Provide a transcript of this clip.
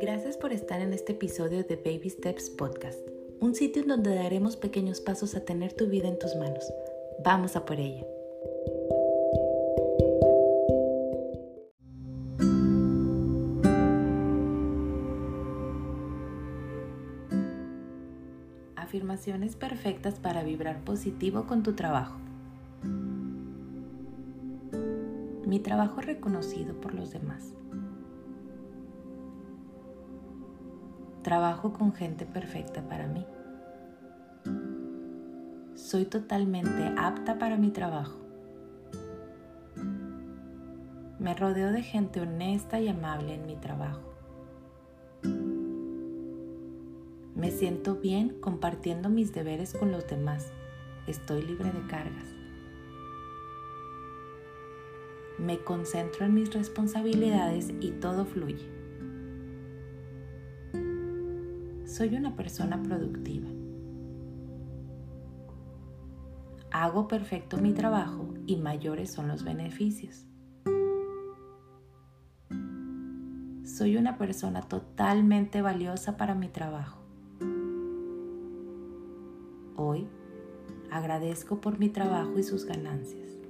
Gracias por estar en este episodio de Baby Steps Podcast, un sitio en donde daremos pequeños pasos a tener tu vida en tus manos. Vamos a por ella. Afirmaciones perfectas para vibrar positivo con tu trabajo. Mi trabajo reconocido por los demás. Trabajo con gente perfecta para mí. Soy totalmente apta para mi trabajo. Me rodeo de gente honesta y amable en mi trabajo. Me siento bien compartiendo mis deberes con los demás. Estoy libre de cargas. Me concentro en mis responsabilidades y todo fluye. Soy una persona productiva. Hago perfecto mi trabajo y mayores son los beneficios. Soy una persona totalmente valiosa para mi trabajo. Hoy agradezco por mi trabajo y sus ganancias.